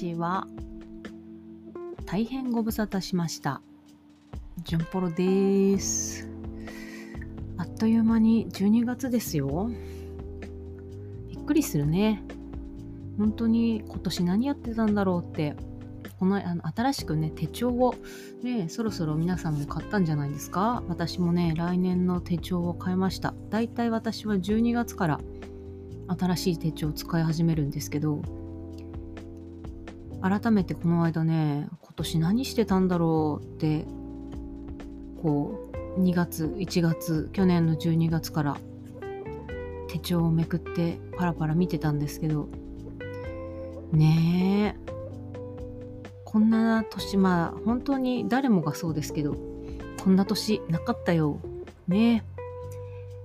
ちは。大変ご無沙汰しました。ジュンポロです。あっという間に12月ですよ。びっくりするね。本当に今年何やってたんだろうって、このあの新しくね、手帳を、ね、そろそろ皆さんも買ったんじゃないですか私もね、来年の手帳を買いました。だいたい私は12月から新しい手帳を使い始めるんですけど、改めてこの間ね今年何してたんだろうってこう2月1月去年の12月から手帳をめくってパラパラ見てたんですけどねえこんな年まあ本当に誰もがそうですけどこんな年なかったよ。ねえ。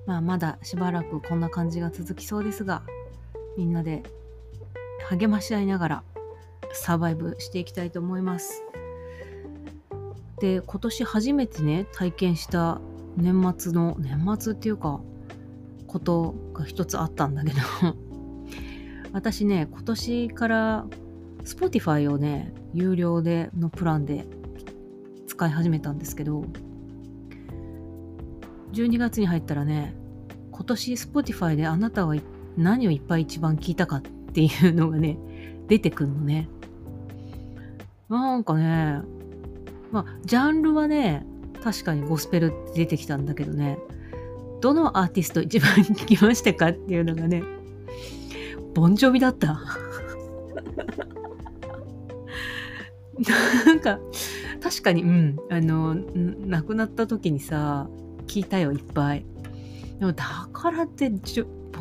まあまだしばらくこんな感じが続きそうですがみんなで励まし合いながらサバイブしていきたいと思います。で今年初めてね体験した年末の年末っていうかことが一つあったんだけど 私ね今年から Spotify をね有料でのプランで使い始めたんですけど12月に入ったらね今年 Spotify であなたは何をいっぱい一番聞いたかっていうのがね出てくるのねなんかね、まあ、ジャンルはね、確かにゴスペルって出てきたんだけどね、どのアーティスト一番聞きましたかっていうのがね、ボンジョビだった。なんか、確かに、うん、あの、亡くなった時にさ、聞いたよ、いっぱい。でも、だからって、ボ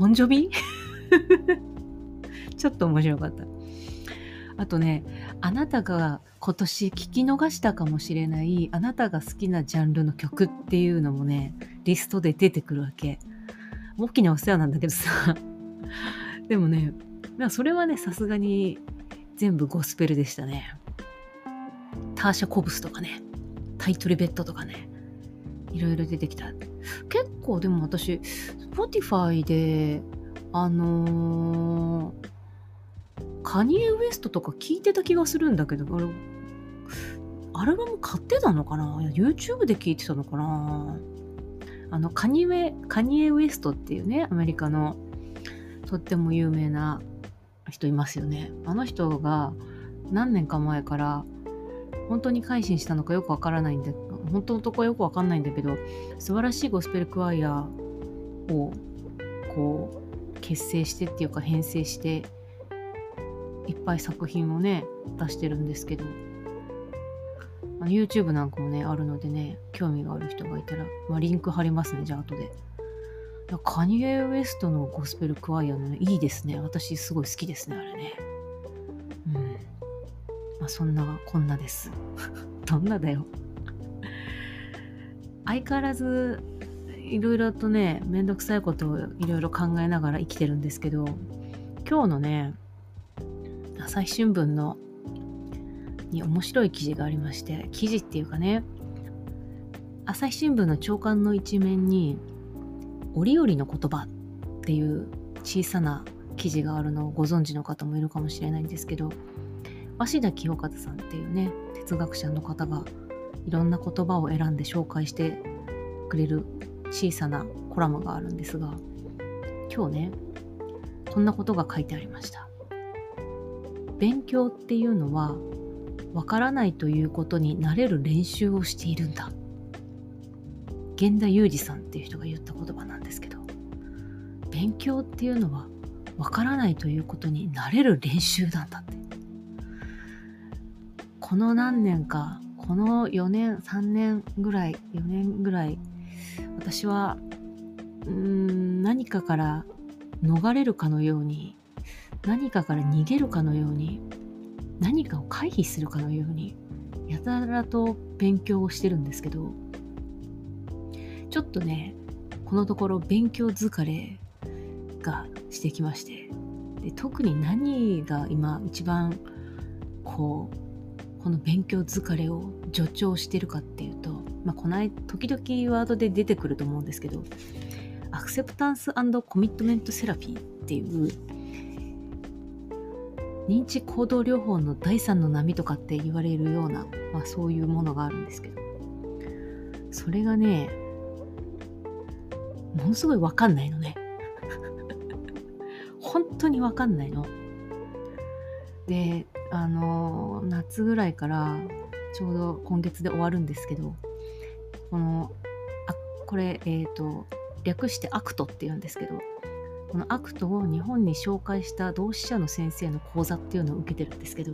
ンジョビ？ちょっと面白かった。あとね、あなたが今年聞き逃したかもしれないあなたが好きなジャンルの曲っていうのもね、リストで出てくるわけ。大きなお世話なんだけどさ。でもね、それはね、さすがに全部ゴスペルでしたね。ターシャ・コブスとかね、タイトルベッドとかね、いろいろ出てきた。結構でも私、Spotify で、あのーカニエ・ウエストとか聞いてた気がするんだけど、あれ、アルバム買ってたのかな ?YouTube で聞いてたのかな？あの、カニエ、カニエ・ウエストっていうね、アメリカのとっても有名な人いますよね。あの人が何年か前から本当に改心したのかよくわからないんだ本当のとこはよくわかんないんだけど素晴らしいゴスペルクワイアをこう結成してっていうか編成していっぱい作品をね出してるんですけど。あの YouTube なんかもねあるのでね興味がある人がいたら、まあ、リンク貼りますねじゃあ後で。カニエ・ウエストのゴスペルクワイアのねいいですね。私すごい好きですねあれね。うん。まあそんなこんなです。どんなだよ。相変わらずいろいろとねめんどくさいことをいろいろ考えながら生きてるんですけど今日のね朝日新聞のに面白い記事がありまして記事っていうかね朝日新聞の朝刊の一面に「折々の言葉」っていう小さな記事があるのをご存知の方もいるかもしれないんですけど鷲田清和さんっていうね哲学者の方がいろんな言葉を選んで紹介してくれる小さなコラムがあるんですが今日ねこんなことが書いてありました。勉強っていうのはわからないということになれる練習をしているんだ。源田裕二さんっていう人が言った言葉なんですけど勉強っていうのはわからないということになれる練習なんだって。この何年かこの4年3年ぐらい4年ぐらい私はうん何かから逃れるかのように何かから逃げるかのように何かを回避するかのようにやたらと勉強をしてるんですけどちょっとねこのところ勉強疲れがしてきましてで特に何が今一番こうこの勉強疲れを助長してるかっていうと、まあ、この間時々ワードで出てくると思うんですけどアクセプタンスコミットメントセラピーっていう認知行動療法の第三の波とかって言われるような、まあ、そういうものがあるんですけど。それがねものすごい分かんないのね。本当に分かんないの。であの夏ぐらいからちょうど今月で終わるんですけどこのあこれえっ、ー、と略して ACT って言うんですけどこの ACT を日本に紹介した同志社の先生の講座っていうのを受けてるんですけど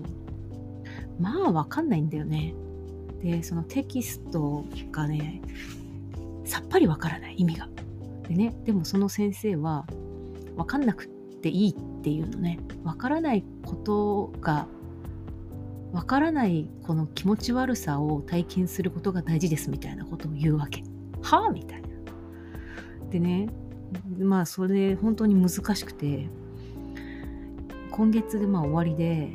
まあわかんないんだよね。でそのテキストがねさっぱりわからない意味が。でねでもその先生はわかんなくていいっていうのねわからないことがわからないこの気持ち悪さを体験することが大事ですみたいなことを言うわけ。はあみたいな。でねまあそれ本当に難しくて今月でまあ終わりで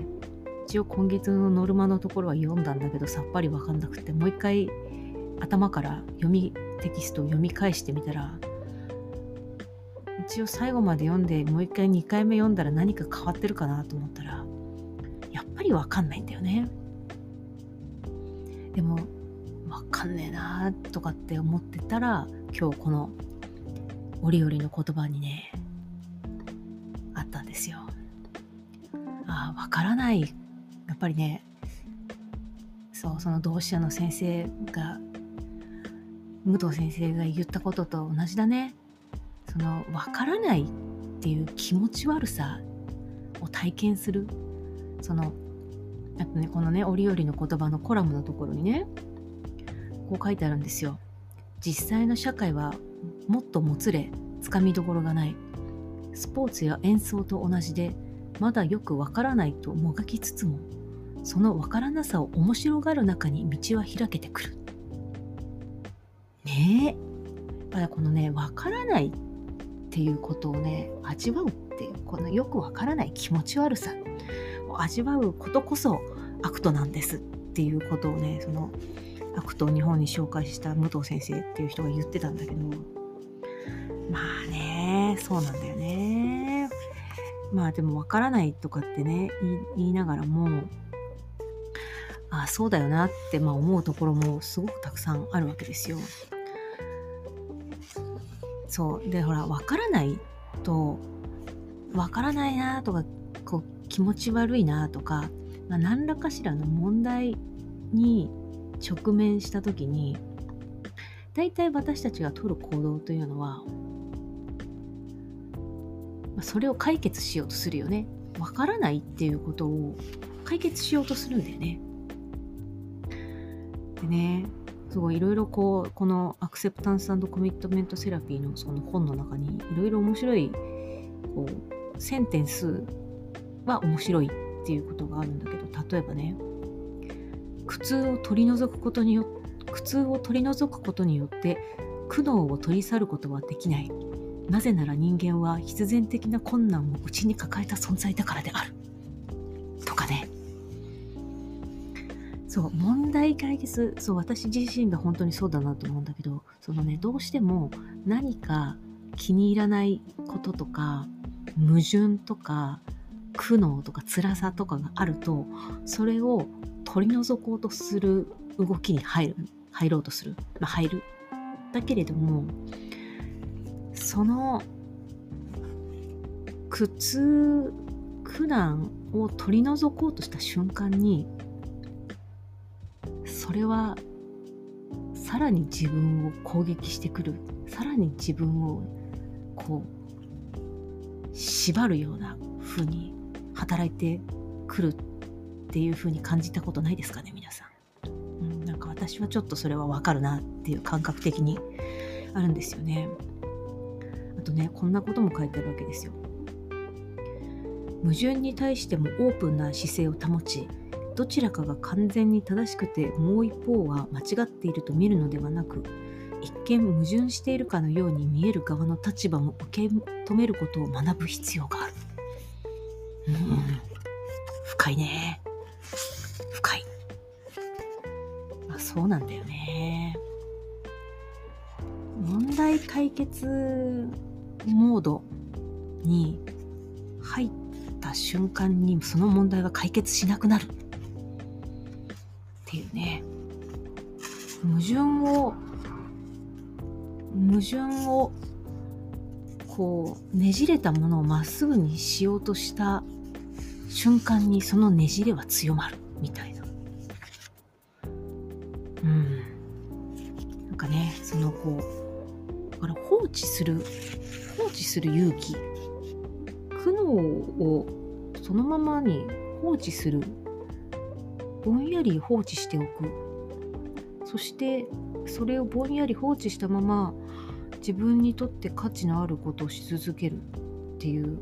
一応今月のノルマのところは読んだんだけどさっぱり分かんなくてもう一回頭から読みテキストを読み返してみたら一応最後まで読んでもう一回2回目読んだら何か変わってるかなと思ったらやっぱり分かんないんだよね。でも分かんねえなとかって思ってたら今日この折々の言葉にねあったんですよ。ああ分からない。やっぱりねそうその同志社の先生が武藤先生が言ったことと同じだね。その分からないっていう気持ち悪さを体験する。そのあとねこのね折々の言葉のコラムのところにねこう書いてあるんですよ。実際の社会はもっともつれつかみどころがない。スポーツや演奏と同じでまだよくわからないともがきつつもそのわからなさを面白がる中に道は開けてくる。ねえ。やっぱこのねわからないっていうことをね味わうっていうこのよくわからない気持ち悪さを味わうことこそ ACT なんですっていうことをねその ACT を日本に紹介した武藤先生っていう人が言ってたんだけどまあねそうなんだよねまあでもわからないとかってね言いながらもああそうだよなってまあ思うところもすごくたくさんあるわけですよ。そうでほらわからないとわからないなとかこう気持ち悪いなとか、まあ、何らかしらの問題に直面した時に大体私たちが取る行動というのはまそれを解決しようとするよね。わからないっていうことを解決しようとするんだよね。でね、すごいいろいろこう、このアクセプタンスコミットメントセラピーのその本の中にいろいろ面白いこうセンテンスは面白いっていうことがあるんだけど、例えばね、苦痛を取り除くことによ苦痛を取り除くことによって苦悩を取り去ることはできない。なぜなら人間は必然的な困難を内に抱えた存在だからである。とかね。そう、問題解決、そう、私自身が本当にそうだなと思うんだけど、そのね、どうしても何か気に入らないこととか、矛盾とか、苦悩とか辛さとかがあると、それを取り除こうとする動きに入る、入ろうとする。まあ、入る。だけれども、その苦痛苦難を取り除こうとした瞬間にそれはさらに自分を攻撃してくるさらに自分をこう縛るような風に働いてくるっていう風に感じたことないですかね皆さん、うん、なんか私はちょっとそれはわかるなっていう感覚的にあるんですよね。とねこんなことも書いてあるわけですよ。矛盾に対してもオープンな姿勢を保ちどちらかが完全に正しくてもう一方は間違っていると見るのではなく一見矛盾しているかのように見える側の立場も受け止めることを学ぶ必要がある。うん、深いね。深い。あそうなんだよね。問題解決モードに入った瞬間にその問題は解決しなくなるっていうね矛盾を矛盾をこうねじれたものをまっすぐにしようとした瞬間にそのねじれは強まるみたいな。うん。なんかね、そのこう、だから放置する、放置する勇気、苦悩をそのままに放置する、ぼんやり放置しておく。そしてそれをぼんやり放置したまま自分にとって価値のあることをし続ける。っていう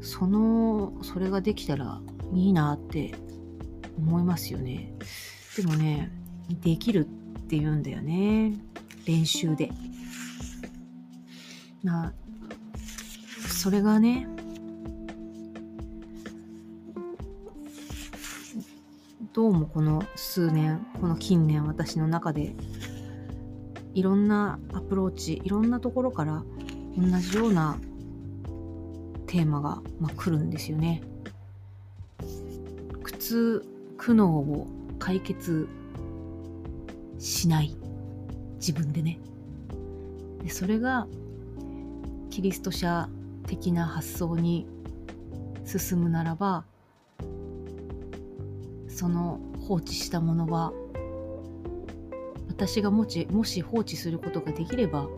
そのそれができたらいいなって思いますよね。でもねできるって言うんだよね。練習で。なそれがねどうもこの数年この近年私の中でいろんなアプローチいろんなところから同じようなテーマが、まあ、来るんですよね。苦痛苦悩を解決しない自分でねでそれがキリスト者的な発想に進むならばその放置したものは私がもしもし放置することができれば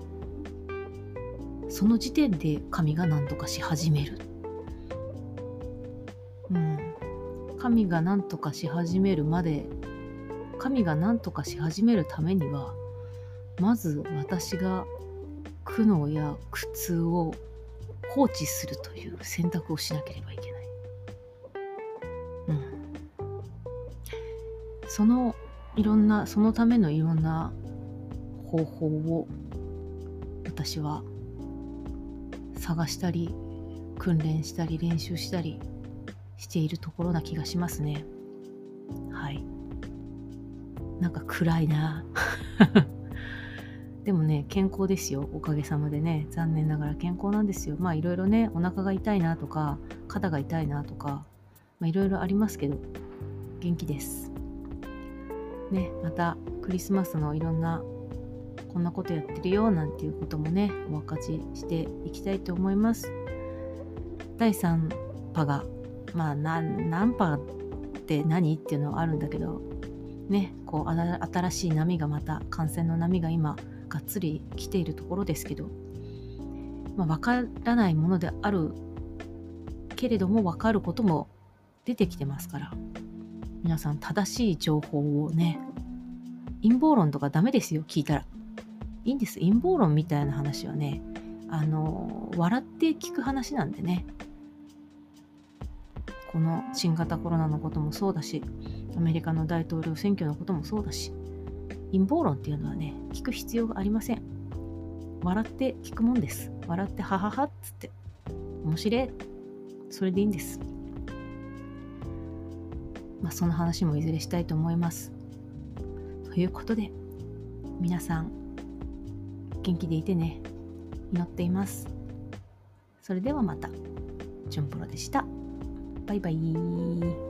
その時点で神が何とかし始める。うん。神が何とかし始めるまで神が何とかし始めるためにはまず私が苦悩や苦痛を放置するという選択をしなければいけない。うん。そのいろんなそのためのいろんな方法を私は探したり訓練したり練習したりしているところな気がしますねはいなんか暗いな でもね健康ですよ。おかげさまでね。残念ながら健康なんですよ。まあいろいろねお腹が痛いなとか肩が痛いなとかいろいろありますけど元気です。ね、またクリスマスのいろんなこんなことやってるよなんていうこともねお分かちしていきたいと思います。第3波がまあ何波って何っていうのはあるんだけどねこう新しい波がまた感染の波が今がっつり来ているところですけど、まあ、分からないものであるけれども分かることも出てきてますから皆さん正しい情報をね陰謀論とかダメですよ聞いたら。いいんです。陰謀論みたいな話はねあの笑って聞く話なんでね。この新型コロナのこともそうだしアメリカの大統領選挙のこともそうだし。陰謀論っていうのはね聞く必要がありません笑って聞くもんです笑ってはははっつって面白いそれでいいんですまあ、その話もいずれしたいと思います。ということで、皆さん、元気でいてね。祈っています。それではまた。チュンプロでした。バイバイ。